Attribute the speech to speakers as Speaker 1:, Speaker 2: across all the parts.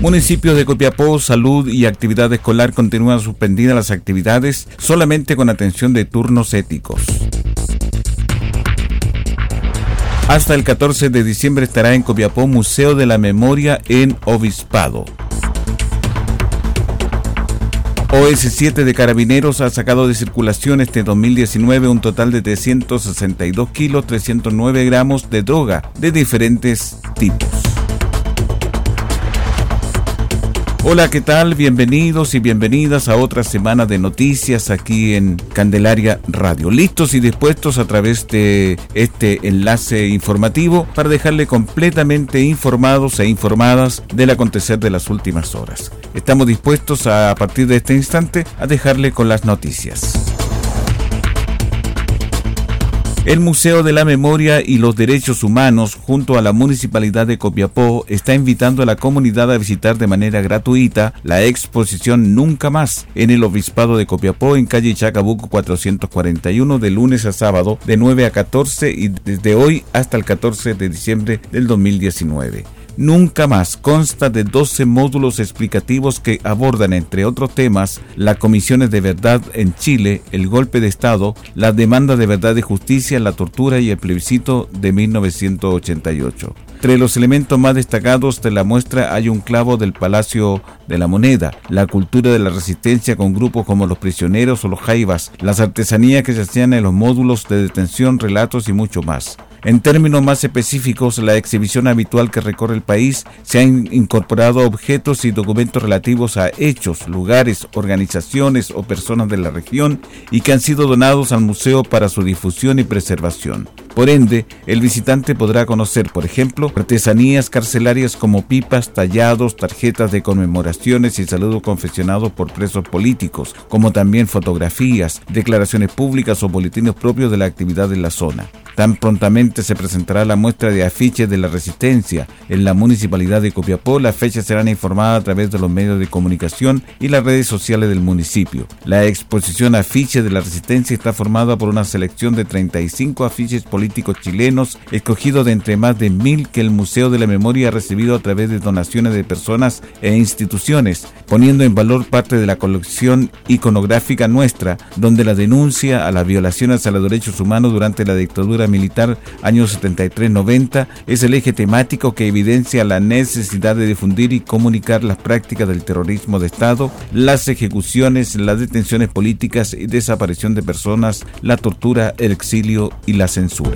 Speaker 1: Municipios de Copiapó, salud y actividad escolar continúan suspendidas las actividades solamente con atención de turnos éticos. Hasta el 14 de diciembre estará en Copiapó Museo de la Memoria en Obispado. OS7 de Carabineros ha sacado de circulación este 2019 un total de 362 kilos 309 gramos de droga de diferentes tipos. Hola, ¿qué tal? Bienvenidos y bienvenidas a otra semana de noticias aquí en Candelaria Radio. Listos y dispuestos a través de este enlace informativo para dejarle completamente informados e informadas del acontecer de las últimas horas. Estamos dispuestos a, a partir de este instante a dejarle con las noticias. El Museo de la Memoria y los Derechos Humanos, junto a la Municipalidad de Copiapó, está invitando a la comunidad a visitar de manera gratuita la exposición Nunca Más en el Obispado de Copiapó en calle Chacabuco 441 de lunes a sábado de 9 a 14 y desde hoy hasta el 14 de diciembre del 2019. Nunca más consta de 12 módulos explicativos que abordan, entre otros temas, las comisiones de verdad en Chile, el golpe de Estado, la demanda de verdad y justicia, la tortura y el plebiscito de 1988. Entre los elementos más destacados de la muestra hay un clavo del Palacio de la Moneda, la cultura de la resistencia con grupos como los prisioneros o los jaivas, las artesanías que se hacían en los módulos de detención, relatos y mucho más. En términos más específicos, la exhibición habitual que recorre el país se han incorporado objetos y documentos relativos a hechos, lugares, organizaciones o personas de la región y que han sido donados al museo para su difusión y preservación. Por ende, el visitante podrá conocer, por ejemplo, artesanías carcelarias como pipas, tallados, tarjetas de conmemoraciones y saludos confeccionados por presos políticos, como también fotografías, declaraciones públicas o boletines propios de la actividad en la zona. Tan prontamente se presentará la muestra de afiches de la resistencia en la municipalidad de Copiapó. Las fechas serán informadas a través de los medios de comunicación y las redes sociales del municipio. La exposición afiches de la resistencia está formada por una selección de 35 afiches políticos chilenos, escogidos de entre más de mil que el Museo de la Memoria ha recibido a través de donaciones de personas e instituciones, poniendo en valor parte de la colección iconográfica nuestra, donde la denuncia a las violaciones a los derechos humanos durante la dictadura militar años 73-90 es el eje temático que evidencia la necesidad de difundir y comunicar las prácticas del terrorismo de Estado, las ejecuciones, las detenciones políticas y desaparición de personas, la tortura, el exilio y la censura.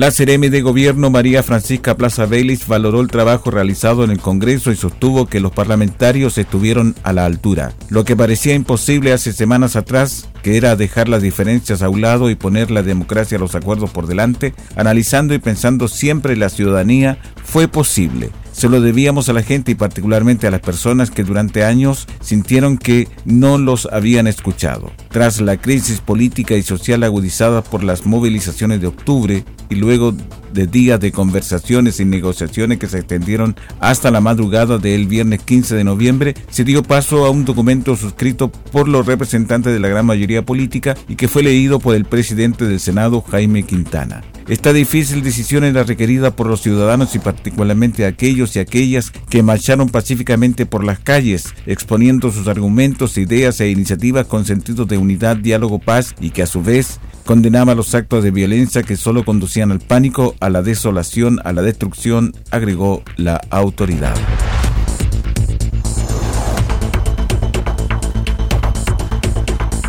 Speaker 1: La CRM de Gobierno María Francisca Plaza Vélez valoró el trabajo realizado en el Congreso y sostuvo que los parlamentarios estuvieron a la altura. Lo que parecía imposible hace semanas atrás, que era dejar las diferencias a un lado y poner la democracia a los acuerdos por delante, analizando y pensando siempre la ciudadanía, fue posible. Se lo debíamos a la gente y particularmente a las personas que durante años sintieron que no los habían escuchado. Tras la crisis política y social agudizada por las movilizaciones de octubre y luego de días de conversaciones y negociaciones que se extendieron hasta la madrugada del viernes 15 de noviembre, se dio paso a un documento suscrito por los representantes de la gran mayoría política y que fue leído por el presidente del Senado, Jaime Quintana. Esta difícil decisión era requerida por los ciudadanos y particularmente aquellos y aquellas que marcharon pacíficamente por las calles, exponiendo sus argumentos, ideas e iniciativas con sentido de unidad, diálogo, paz y que a su vez condenaba los actos de violencia que solo conducían al pánico, a la desolación, a la destrucción, agregó la autoridad.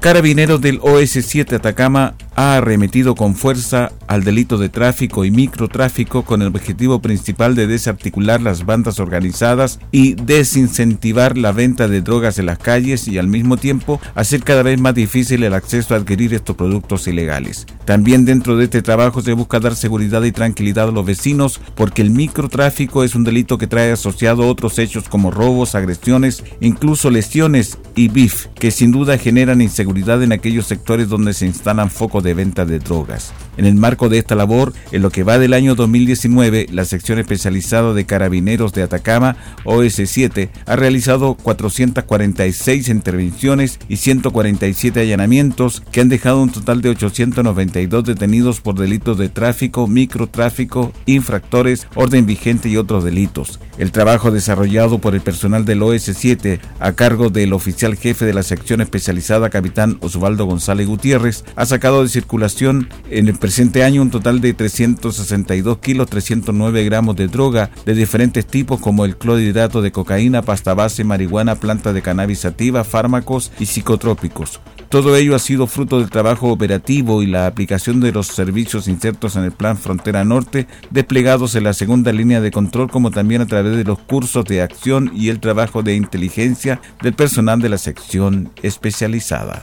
Speaker 1: Carabineros del OS-7 Atacama ha arremetido con fuerza al delito de tráfico y microtráfico con el objetivo principal de desarticular las bandas organizadas y desincentivar la venta de drogas en las calles y al mismo tiempo hacer cada vez más difícil el acceso a adquirir estos productos ilegales. También dentro de este trabajo se busca dar seguridad y tranquilidad a los vecinos porque el microtráfico es un delito que trae asociado otros hechos como robos, agresiones, incluso lesiones y BIF, que sin duda generan inseguridad en aquellos sectores donde se instalan focos de venta de drogas. En el marco de esta labor, en lo que va del año 2019, la sección especializada de carabineros de Atacama, OS7, ha realizado 446 intervenciones y 147 allanamientos que han dejado un total de 892 detenidos por delitos de tráfico, microtráfico, infractores, orden vigente y otros delitos. El trabajo desarrollado por el personal del OS7 a cargo del oficial jefe de la sección especializada capitán Osvaldo González Gutiérrez ha sacado de circulación en el presente año un total de 362 kilos 309 gramos de droga de diferentes tipos como el clorhidrato de cocaína, pasta base, marihuana, planta de cannabis sativa, fármacos y psicotrópicos. Todo ello ha sido fruto del trabajo operativo y la aplicación de los servicios insertos en el Plan Frontera Norte, desplegados en la segunda línea de control, como también a través de los cursos de acción y el trabajo de inteligencia del personal de la sección especializada.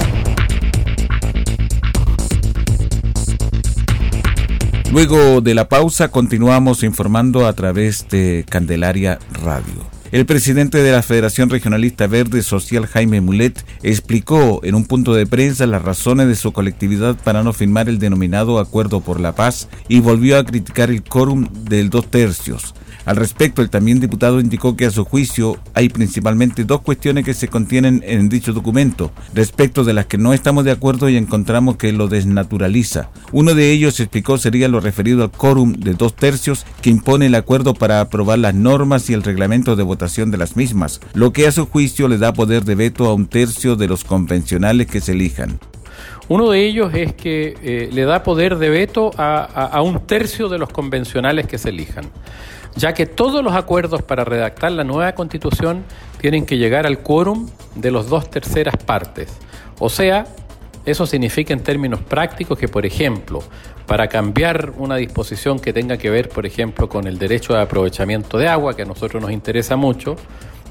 Speaker 1: Luego de la pausa continuamos informando a través de Candelaria Radio. El presidente de la Federación Regionalista Verde Social, Jaime Mulet, explicó en un punto de prensa las razones de su colectividad para no firmar el denominado Acuerdo por la Paz y volvió a criticar el quórum del dos tercios. Al respecto, el también diputado indicó que a su juicio hay principalmente dos cuestiones que se contienen en dicho documento, respecto de las que no estamos de acuerdo y encontramos que lo desnaturaliza. Uno de ellos, explicó, sería lo referido al quórum de dos tercios que impone el acuerdo para aprobar las normas y el reglamento de votación de las mismas, lo que a su juicio le da poder de veto a un tercio de los convencionales que se elijan.
Speaker 2: Uno de ellos es que eh, le da poder de veto a, un tercio de los convencionales que se elijan ya que todos los acuerdos para redactar la nueva constitución tienen que llegar al quórum de los dos terceras partes. O sea, eso significa en términos prácticos que, por ejemplo, para cambiar una disposición que tenga que ver, por ejemplo, con el derecho de aprovechamiento de agua, que a nosotros nos interesa mucho,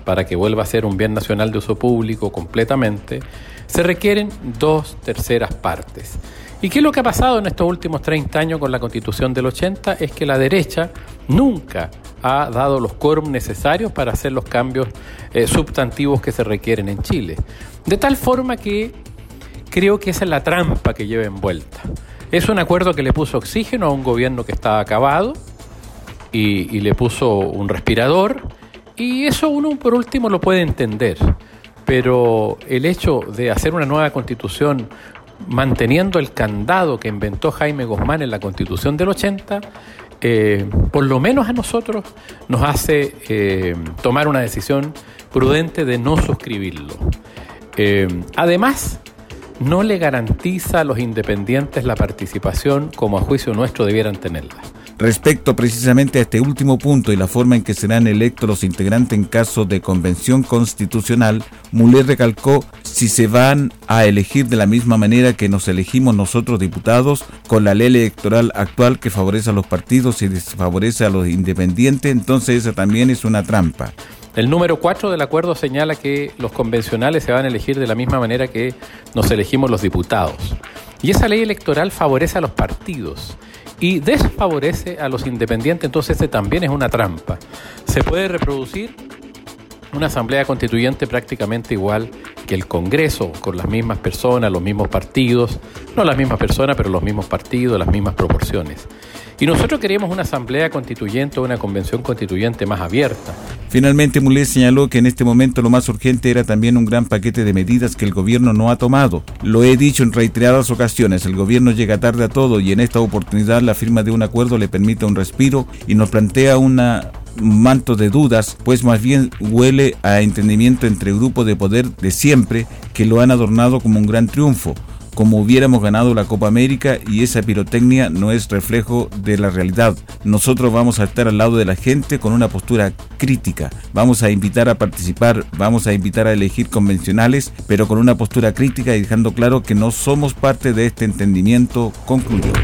Speaker 2: para que vuelva a ser un bien nacional de uso público completamente, se requieren dos terceras partes. ¿Y qué es lo que ha pasado en estos últimos 30 años con la constitución del 80? Es que la derecha nunca ha dado los quórum necesarios para hacer los cambios eh, substantivos que se requieren en Chile. De tal forma que creo que esa es la trampa que lleva envuelta. Es un acuerdo que le puso oxígeno a un gobierno que estaba acabado y, le puso un respirador y eso uno por último lo puede entender. Pero el hecho de hacer una nueva constitución manteniendo el candado que inventó Jaime Guzmán en la constitución del 80, eh, por lo menos a nosotros, nos hace eh, tomar una decisión prudente de no suscribirlo. Eh, además, no le garantiza a los independientes la participación como a juicio nuestro debieran tenerla.
Speaker 1: Respecto precisamente a este último punto y la forma en que serán electos los integrantes en caso de convención constitucional, Muller recalcó si se van a elegir de la misma manera que nos elegimos nosotros diputados, con la ley electoral actual que favorece a los partidos y desfavorece a los independientes, entonces esa también es una trampa.
Speaker 2: El número 4 del acuerdo señala que los convencionales se van a elegir de la misma manera que nos elegimos los diputados. Y esa ley electoral favorece a los partidos y desfavorece a los independientes, entonces este también es una trampa. Se puede reproducir una asamblea constituyente prácticamente igual que el Congreso, con las mismas personas, los mismos partidos, no las mismas personas, pero los mismos partidos, las mismas proporciones. Y nosotros queríamos una asamblea constituyente o una convención constituyente más abierta.
Speaker 1: Finalmente, Mulet señaló que en este momento lo más urgente era también un gran paquete de medidas que el gobierno no ha tomado. Lo he dicho en reiteradas ocasiones, el gobierno llega tarde a todo y en esta oportunidad la firma de un acuerdo le permite un respiro y nos plantea una manto de dudas, pues más bien huele a entendimiento entre grupos de poder de siempre que lo han adornado como un gran triunfo como hubiéramos ganado la Copa América y esa pirotecnia no es reflejo de la realidad. Nosotros vamos a estar al lado de la gente con una postura crítica. Vamos a invitar a participar, vamos a invitar a elegir convencionales, pero con una postura crítica y dejando claro que no somos parte de este entendimiento, concluyó.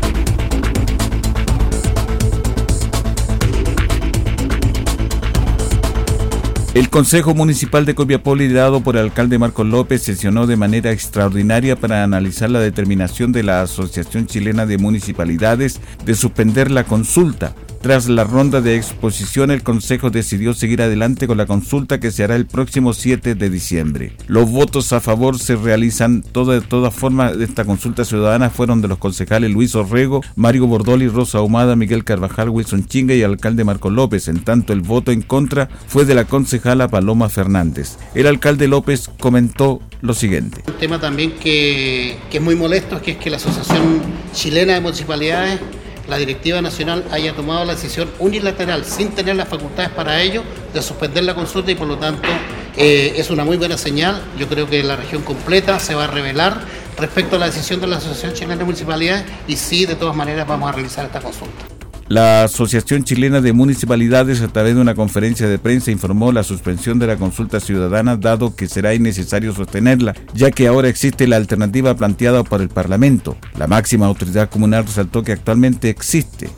Speaker 1: El Consejo Municipal de Copiapó, liderado por el alcalde Marcos López, sesionó de manera extraordinaria para analizar la determinación de la Asociación Chilena de Municipalidades de suspender la consulta tras la ronda de exposición, el Consejo decidió seguir adelante con la consulta que se hará el próximo 7 de diciembre. Los votos a favor se realizan de todas formas de esta consulta ciudadana fueron de los concejales Luis Orrego, Mario Bordoli, Rosa Ahumada, Miguel Carvajal, Wilson Chinga y el alcalde Marco López. En tanto, el voto en contra fue de la concejala Paloma Fernández. El alcalde López comentó lo siguiente.
Speaker 3: Un tema también que, que es muy molesto, que es que la Asociación Chilena de Municipalidades la directiva nacional haya tomado la decisión unilateral, sin tener las facultades para ello, de suspender la consulta y por lo tanto eh, es una muy buena señal. Yo creo que la región completa se va a revelar respecto a la decisión de la Asociación Chilena de Municipalidades y sí, de todas maneras, vamos a realizar esta consulta.
Speaker 1: La Asociación Chilena de Municipalidades, a través de una conferencia de prensa, informó la suspensión de la consulta ciudadana, dado que será innecesario sostenerla, ya que ahora existe la alternativa planteada por el Parlamento. La máxima autoridad comunal resaltó que actualmente existe.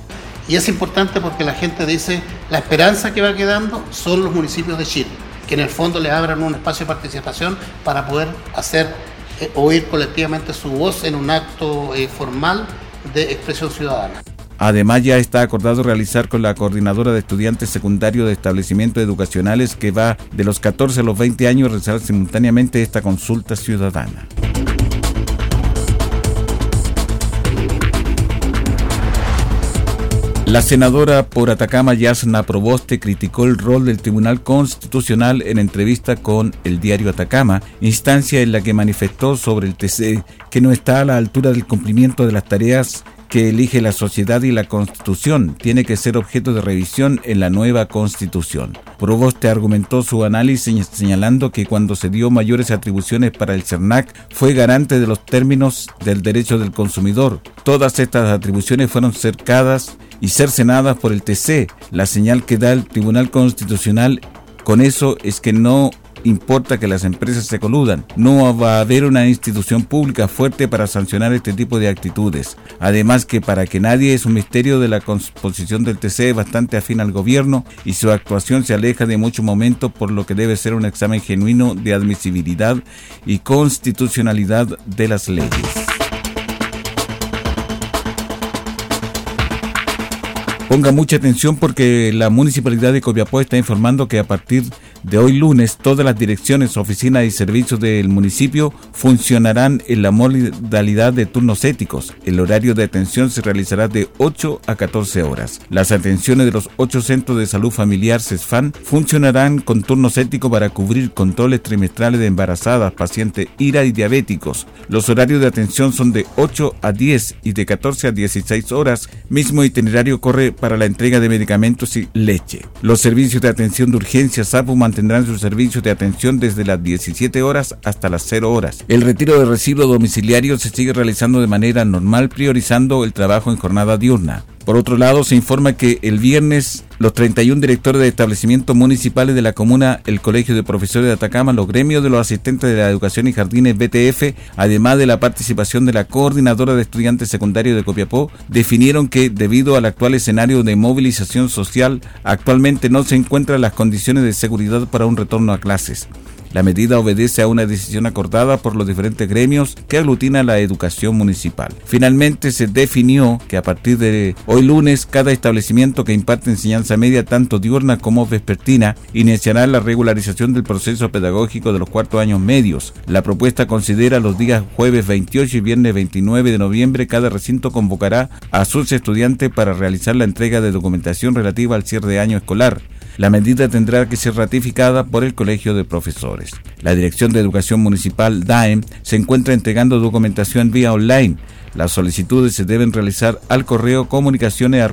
Speaker 3: Y es importante porque la gente dice, la esperanza que va quedando son los municipios de Chile, que en el fondo le abran un espacio de participación para poder hacer eh, oír colectivamente su voz en un acto eh, formal de expresión ciudadana.
Speaker 1: Además, ya está acordado realizar con la coordinadora de estudiantes secundarios de establecimientos educacionales que va de los 14 a los 20 años realizar simultáneamente esta consulta ciudadana. La senadora por Atacama, Yasna Proboste, criticó el rol del Tribunal Constitucional en entrevista con el diario Atacama, instancia en la que manifestó sobre el TC que no está a la altura del cumplimiento de las tareas que elige la sociedad y la constitución tiene que ser objeto de revisión en la nueva constitución. Proboste argumentó su análisis señalando que cuando se dio mayores atribuciones para el CERNAC fue garante de los términos del derecho del consumidor. Todas estas atribuciones fueron cercadas y cercenadas por el TC. La señal que da el Tribunal Constitucional con eso es que no importa que las empresas se coludan. No va a haber una institución pública fuerte para sancionar este tipo de actitudes. Además que para que nadie es un misterio de la composición del TC bastante afín al gobierno y su actuación se aleja de muchos momentos por lo que debe ser un examen genuino de admisibilidad y constitucionalidad de las leyes. Ponga mucha atención porque la municipalidad de Copiapó está informando que a partir De hoy lunes, todas las direcciones, oficinas y servicios del municipio funcionarán en la modalidad de turnos éticos. El horario de atención se realizará de 8 a 14 horas. Las atenciones de los ocho centros de salud familiar CESFAN funcionarán con turnos éticos para cubrir controles trimestrales de embarazadas, pacientes IRA y diabéticos. Los horarios de atención son de 8 a 10 y de 14 a 16 horas. Mismo itinerario corre para la entrega de medicamentos y leche. Los servicios de atención de urgencia SAPU mantendrán sus servicios de atención desde las 17 horas hasta las 0 horas. El retiro de residuos domiciliarios se sigue realizando de manera normal, priorizando el trabajo en jornada diurna. Por otro lado, se informa que el viernes los 31 directores de establecimientos municipales de la comuna, el Colegio de Profesores de Atacama, los gremios de los asistentes de la educación y jardines BTF, además de la participación de la coordinadora de estudiantes secundarios de Copiapó, definieron que debido al actual escenario de movilización social, actualmente no se encuentran las condiciones de seguridad para un retorno a clases. La medida obedece a una decisión acordada por los diferentes gremios que aglutina la educación municipal. Finalmente se definió que a partir de hoy lunes cada establecimiento que imparte enseñanza media tanto diurna como vespertina iniciará la regularización del proceso pedagógico de los cuartos años medios. La propuesta considera los días jueves 28 y viernes 29 de noviembre cada recinto convocará a sus estudiantes para realizar la entrega de documentación relativa al cierre de año escolar. La medida tendrá que ser ratificada por el Colegio de Profesores. La Dirección de Educación Municipal, DAEM, se encuentra entregando documentación vía online. Las solicitudes se deben realizar al correo comunicaciones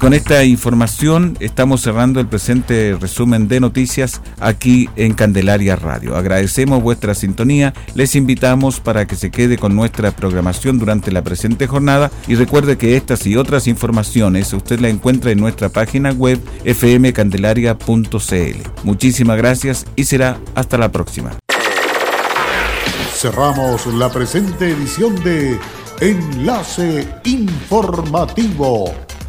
Speaker 1: con esta información estamos cerrando el presente resumen de noticias aquí en Candelaria Radio. Agradecemos vuestra sintonía, les invitamos para que se quede con nuestra programación durante la presente jornada y recuerde que estas y otras informaciones usted la encuentra en nuestra página web fmcandelaria.cl. Muchísimas gracias y será hasta la próxima.
Speaker 4: Cerramos la presente edición de Enlace Informativo